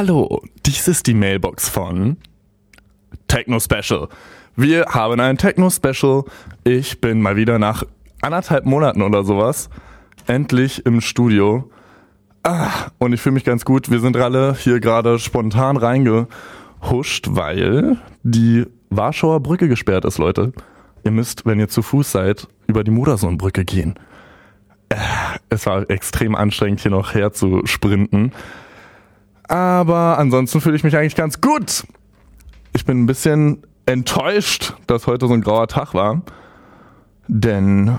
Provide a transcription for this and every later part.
Hallo, dies ist die Mailbox von Techno Special. Wir haben ein Techno Special. Ich bin mal wieder nach anderthalb Monaten oder sowas endlich im Studio. Ah, und ich fühle mich ganz gut. Wir sind alle hier gerade spontan reingehuscht, weil die Warschauer Brücke gesperrt ist, Leute. Ihr müsst, wenn ihr zu Fuß seid, über die Modersohnbrücke gehen. Äh, es war extrem anstrengend, hier noch her zu sprinten. Aber ansonsten fühle ich mich eigentlich ganz gut. Ich bin ein bisschen enttäuscht, dass heute so ein grauer Tag war. Denn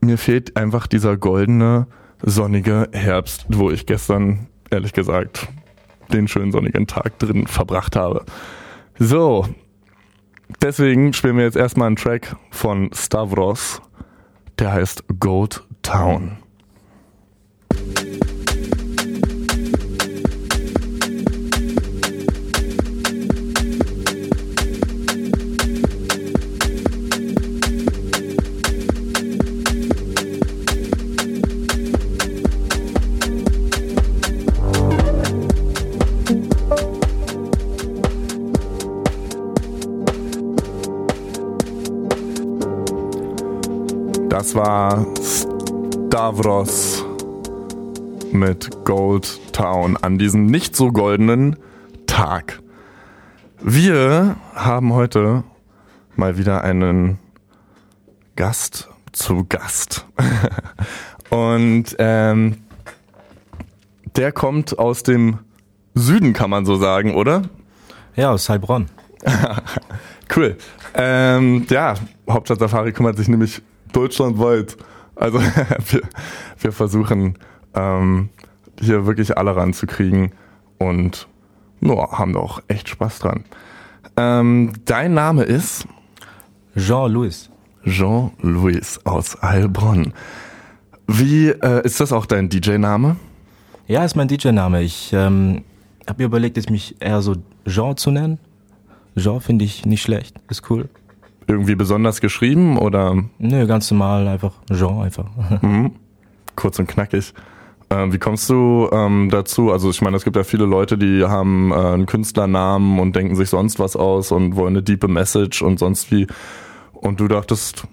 mir fehlt einfach dieser goldene, sonnige Herbst, wo ich gestern, ehrlich gesagt, den schönen sonnigen Tag drin verbracht habe. So, deswegen spielen wir jetzt erstmal einen Track von Stavros, der heißt Gold Town. Das war Stavros mit Gold Town an diesem nicht so goldenen Tag. Wir haben heute mal wieder einen Gast zu Gast. Und ähm, der kommt aus dem Süden, kann man so sagen, oder? Ja, aus Heilbronn. cool. Ähm, ja, Hauptstadt Safari kümmert sich nämlich deutschlandweit. Also wir, wir versuchen ähm, hier wirklich alle ranzukriegen und no, haben da auch echt Spaß dran. Ähm, dein Name ist? Jean-Louis. Jean-Louis aus Heilbronn. Wie äh, ist das auch dein DJ-Name? Ja, ist mein DJ-Name. Ich ähm, habe mir überlegt, jetzt mich eher so Jean zu nennen. Jean finde ich nicht schlecht, ist cool irgendwie besonders geschrieben oder? Nö, ganz normal, einfach Jean einfach. Mhm. Kurz und knackig. Äh, wie kommst du ähm, dazu? Also ich meine, es gibt ja viele Leute, die haben äh, einen Künstlernamen und denken sich sonst was aus und wollen eine diepe Message und sonst wie. Und du dachtest.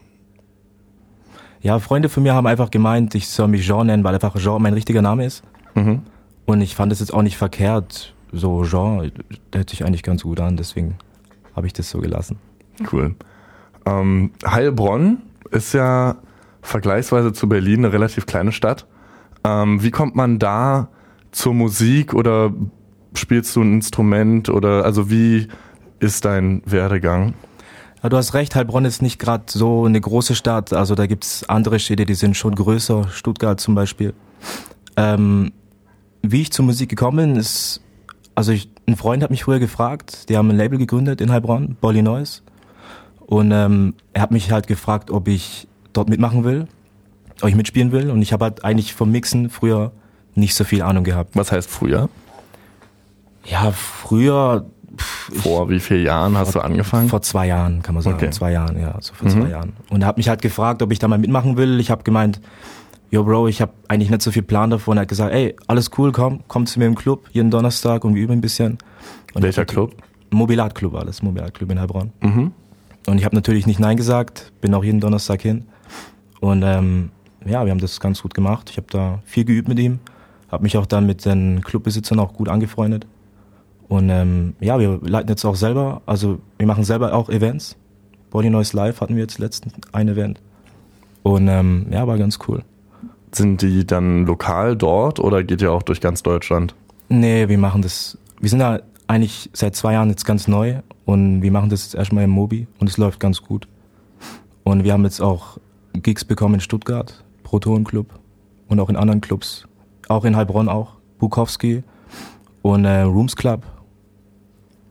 Ja, Freunde von mir haben einfach gemeint, ich soll mich Jean nennen, weil einfach Jean mein richtiger Name ist. Mhm. Und ich fand es jetzt auch nicht verkehrt. So Jean, der hört sich eigentlich ganz gut an, deswegen habe ich das so gelassen. Cool. Ähm, Heilbronn ist ja vergleichsweise zu Berlin eine relativ kleine Stadt. Ähm, wie kommt man da zur Musik oder spielst du ein Instrument oder also wie ist dein Werdegang? Ja, du hast recht, Heilbronn ist nicht gerade so eine große Stadt. Also da gibt's andere Städte, die sind schon größer, Stuttgart zum Beispiel. Ähm, wie ich zur Musik gekommen bin, ist, also ich, ein Freund hat mich früher gefragt, die haben ein Label gegründet in Heilbronn, Bolly Noise. Und ähm, er hat mich halt gefragt, ob ich dort mitmachen will, ob ich mitspielen will. Und ich habe halt eigentlich vom Mixen früher nicht so viel Ahnung gehabt. Was heißt früher? Ja, früher. Pff, vor wie vielen Jahren hast vor, du angefangen? Vor zwei Jahren, kann man sagen. Okay. Zwei Jahren, ja, so vor mhm. zwei Jahren. Und er hat mich halt gefragt, ob ich da mal mitmachen will. Ich habe gemeint, yo Bro, ich habe eigentlich nicht so viel Plan davon. Er hat gesagt, ey, alles cool, komm, komm zu mir im Club jeden Donnerstag und wir üben ein bisschen. Und Welcher Club? Mobilat Club, alles, Mobilat Club in Heilbronn. Mhm. Und ich habe natürlich nicht Nein gesagt, bin auch jeden Donnerstag hin. Und ähm, ja, wir haben das ganz gut gemacht. Ich habe da viel geübt mit ihm, habe mich auch dann mit den Clubbesitzern auch gut angefreundet. Und ähm, ja, wir leiten jetzt auch selber, also wir machen selber auch Events. Body Noise Live hatten wir jetzt letztens ein Event. Und ähm, ja, war ganz cool. Sind die dann lokal dort oder geht ihr auch durch ganz Deutschland? Nee, wir machen das. Wir sind da eigentlich seit zwei Jahren jetzt ganz neu und wir machen das jetzt erstmal im Mobi und es läuft ganz gut. Und wir haben jetzt auch Gigs bekommen in Stuttgart, Proton Club und auch in anderen Clubs. Auch in Heilbronn auch, Bukowski und äh, Rooms Club.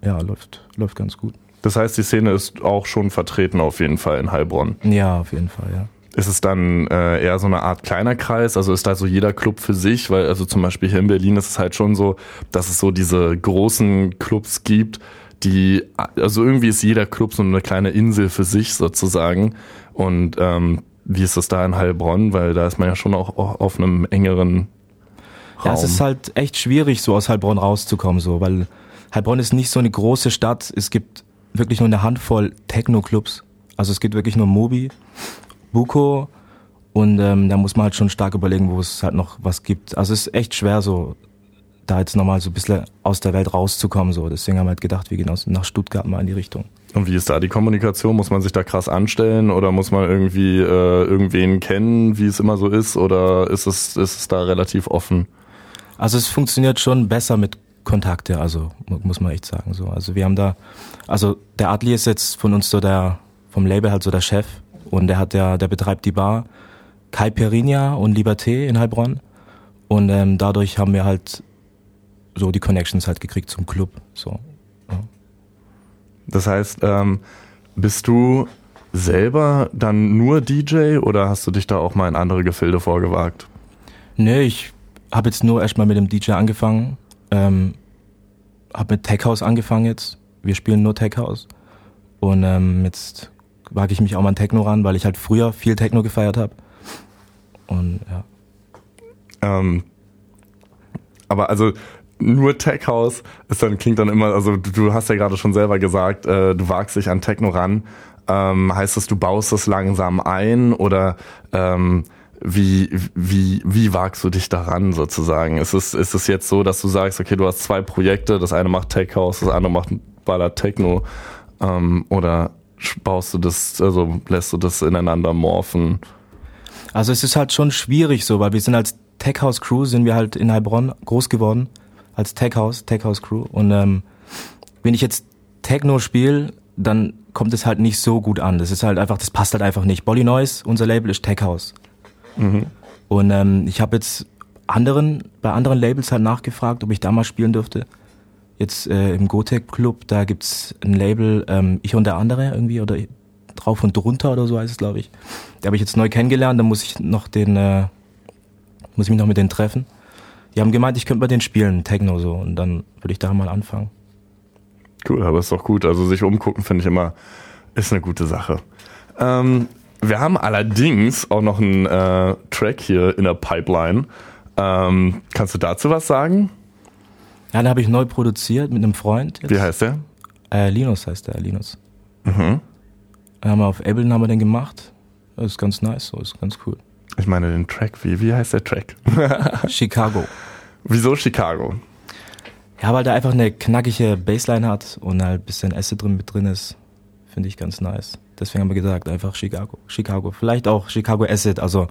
Ja, läuft, läuft ganz gut. Das heißt, die Szene ist auch schon vertreten auf jeden Fall in Heilbronn. Ja, auf jeden Fall, ja. Ist es dann äh, eher so eine Art kleiner Kreis? Also ist da so jeder Club für sich? Weil also zum Beispiel hier in Berlin ist es halt schon so, dass es so diese großen Clubs gibt, die, also irgendwie ist jeder Club so eine kleine Insel für sich sozusagen. Und ähm, wie ist das da in Heilbronn? Weil da ist man ja schon auch auf einem engeren Ja, es ist halt echt schwierig, so aus Heilbronn rauszukommen, so, weil Heilbronn ist nicht so eine große Stadt. Es gibt wirklich nur eine Handvoll Techno-Clubs. Also es gibt wirklich nur Mobi, Buko und ähm, da muss man halt schon stark überlegen, wo es halt noch was gibt. Also es ist echt schwer, so da jetzt nochmal so ein bisschen aus der Welt rauszukommen. So. Deswegen haben wir halt gedacht, wir gehen aus, nach Stuttgart mal in die Richtung. Und wie ist da die Kommunikation? Muss man sich da krass anstellen oder muss man irgendwie äh, irgendwen kennen, wie es immer so ist? Oder ist es, ist es da relativ offen? Also es funktioniert schon besser mit Kontakte, also muss man echt sagen. So. Also wir haben da, also der Adli ist jetzt von uns so der, vom Label halt so der Chef und der hat ja, der betreibt die Bar Kai Perinia und Liberté in Heilbronn. Und ähm, dadurch haben wir halt so die Connections halt gekriegt zum Club. So. Ja. Das heißt, ähm, bist du selber dann nur DJ oder hast du dich da auch mal in andere Gefilde vorgewagt? Nee, ich habe jetzt nur erstmal mit dem DJ angefangen. Ähm, habe mit Tech House angefangen jetzt. Wir spielen nur Tech House. Und ähm, jetzt wage ich mich auch mal an Techno ran, weil ich halt früher viel Techno gefeiert habe. Und ja. Ähm, aber also nur Tech House ist dann klingt dann immer, also du, du hast ja gerade schon selber gesagt, äh, du wagst dich an Techno ran. Ähm, heißt das, du baust das langsam ein oder ähm, wie, wie, wie wagst du dich daran sozusagen? Ist es, ist es jetzt so, dass du sagst, okay, du hast zwei Projekte, das eine macht Tech House, das andere macht Baller Techno, ähm, oder baust du das, also lässt du das ineinander morphen? Also es ist halt schon schwierig so, weil wir sind als Tech House Crew, sind wir halt in Heilbronn groß geworden, als Tech House, Tech House Crew. Und ähm, wenn ich jetzt Techno spiele, dann kommt es halt nicht so gut an. Das ist halt einfach, das passt halt einfach nicht. Bolly Noise, unser Label ist Tech House. Mhm. Und ähm, ich habe jetzt anderen, bei anderen Labels halt nachgefragt, ob ich da mal spielen dürfte. Jetzt äh, im Gotech Club, da gibt's ein Label, ähm, ich und der andere irgendwie, oder drauf und drunter oder so heißt es, glaube ich. Der habe ich jetzt neu kennengelernt, da muss ich noch den, äh, muss ich mich noch mit denen treffen. Die haben gemeint, ich könnte bei denen spielen, Techno so, und dann würde ich da mal anfangen. Cool, aber ist doch gut. Also sich umgucken finde ich immer, ist eine gute Sache. Ähm, wir haben allerdings auch noch einen äh, Track hier in der Pipeline. Ähm, kannst du dazu was sagen? Ja, den habe ich neu produziert mit einem Freund. Jetzt. Wie heißt der? Äh, Linus heißt der, Linus. Mhm. Haben wir auf Ableton haben wir den gemacht. Das ist ganz nice, so ist ganz cool. Ich meine den Track, wie, wie heißt der Track? Chicago. Wieso Chicago? Ja, weil der einfach eine knackige Bassline hat und halt ein bisschen Acid drin mit drin ist. Finde ich ganz nice. Deswegen haben wir gesagt, einfach Chicago. Chicago. Vielleicht auch Chicago Acid. Also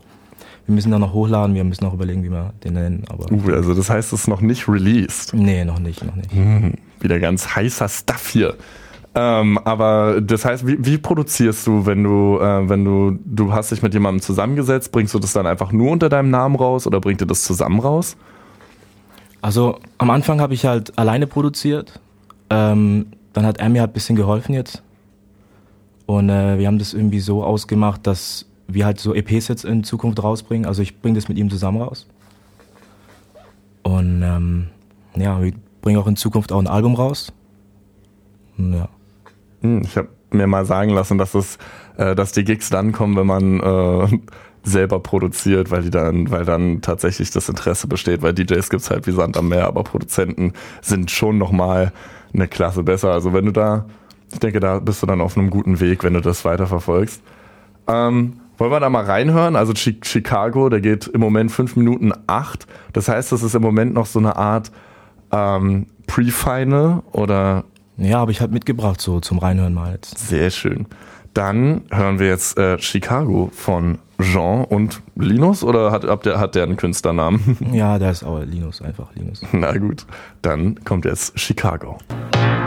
wir müssen da noch hochladen, wir müssen noch überlegen, wie wir den nennen. Aber uh, also das heißt, es ist noch nicht released. Nee, noch nicht, noch nicht. Hm, wieder ganz heißer Stuff hier. Ähm, aber das heißt, wie, wie produzierst du, wenn du, äh, wenn du, du hast dich mit jemandem zusammengesetzt, bringst du das dann einfach nur unter deinem Namen raus oder bringt ihr das zusammen raus? Also am Anfang habe ich halt alleine produziert. Ähm, dann hat er mir halt ein bisschen geholfen jetzt. Und äh, wir haben das irgendwie so ausgemacht, dass wir halt so EPs jetzt in Zukunft rausbringen. Also ich bringe das mit ihm zusammen raus. Und ähm, ja, wir bringen auch in Zukunft auch ein Album raus. Ja. Hm, ich habe mir mal sagen lassen, dass es, äh, dass die Gigs dann kommen, wenn man äh, selber produziert, weil die dann, weil dann tatsächlich das Interesse besteht, weil DJs gibt's halt wie Sand am Meer, aber Produzenten sind schon nochmal eine Klasse besser. Also wenn du da, ich denke, da bist du dann auf einem guten Weg, wenn du das weiterverfolgst. Ähm, wollen wir da mal reinhören? Also Chicago, der geht im Moment fünf Minuten acht. Das heißt, das ist im Moment noch so eine Art ähm, Pre-Final oder ja, habe ich halt mitgebracht, so zum Reinhören mal jetzt. Sehr schön. Dann hören wir jetzt äh, Chicago von Jean und Linus oder hat, hat, der, hat der einen Künstlernamen? Ja, der ist auch Linus, einfach Linus. Na gut, dann kommt jetzt Chicago. Chicago.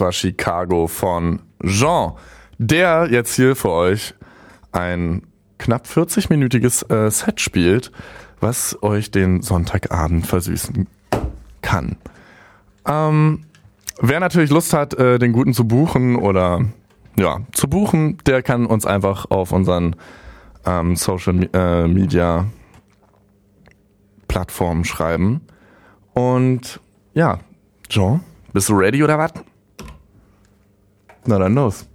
Das war Chicago von Jean, der jetzt hier für euch ein knapp 40-minütiges äh, Set spielt, was euch den Sonntagabend versüßen kann. Ähm, wer natürlich Lust hat, äh, den Guten zu buchen oder ja, zu buchen, der kann uns einfach auf unseren ähm, Social äh, Media Plattformen schreiben. Und ja, Jean, bist du ready oder was? Na dann los.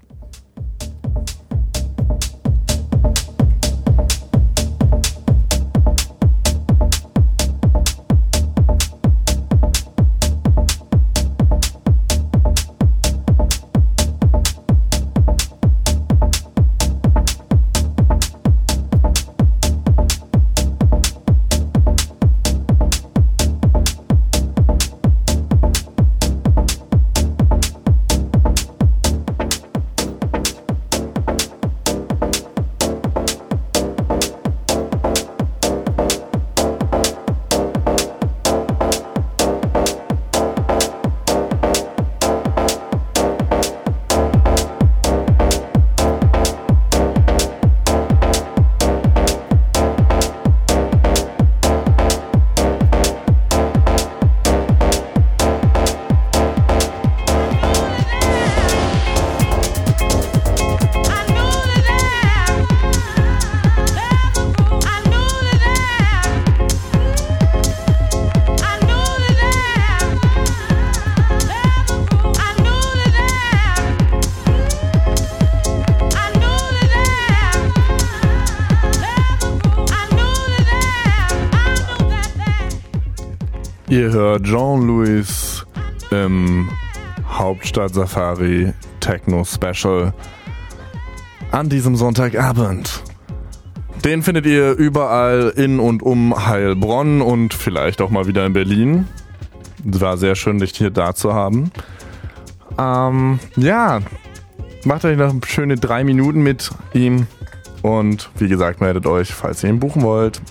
Ihr hört Jean-Louis im Hauptstadt Safari Techno Special an diesem Sonntagabend. Den findet ihr überall in und um Heilbronn und vielleicht auch mal wieder in Berlin. War sehr schön, dich hier da zu haben. Ähm, ja, macht euch noch schöne drei Minuten mit ihm. Und wie gesagt, meldet euch, falls ihr ihn buchen wollt.